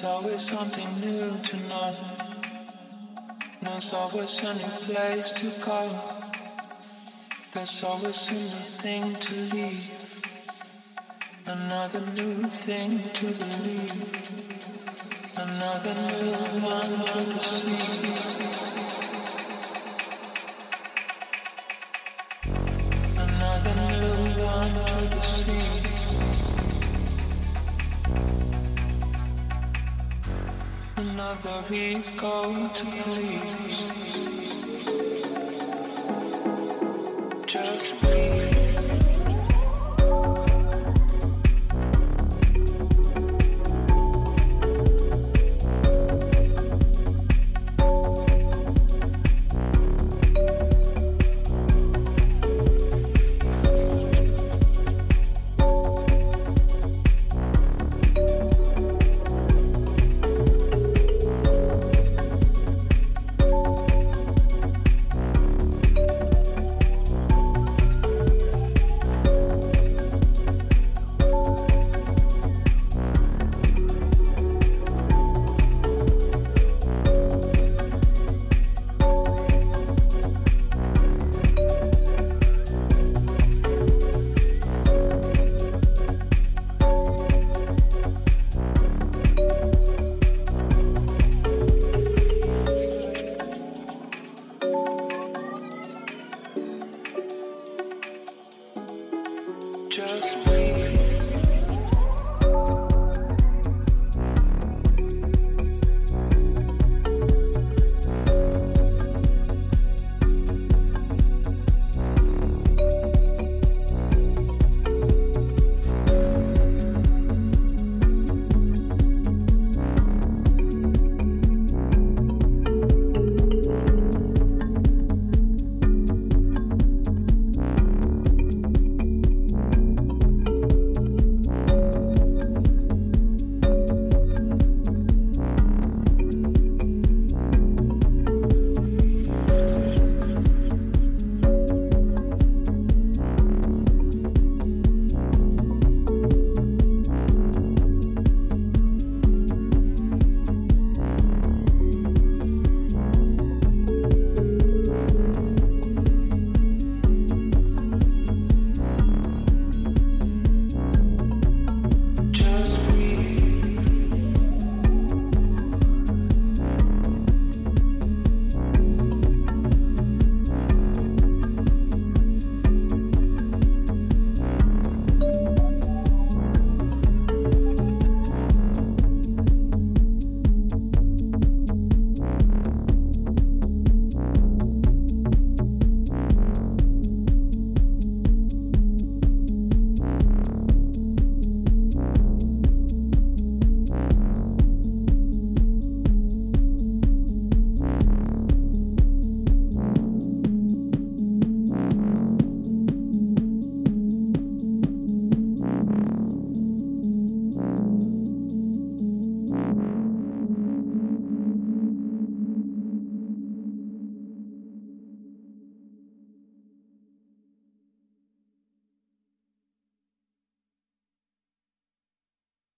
There's always something new to know. There's always a new place to go. There's always a new thing to leave. Another new thing to believe. Another new one to see. Another ego to please.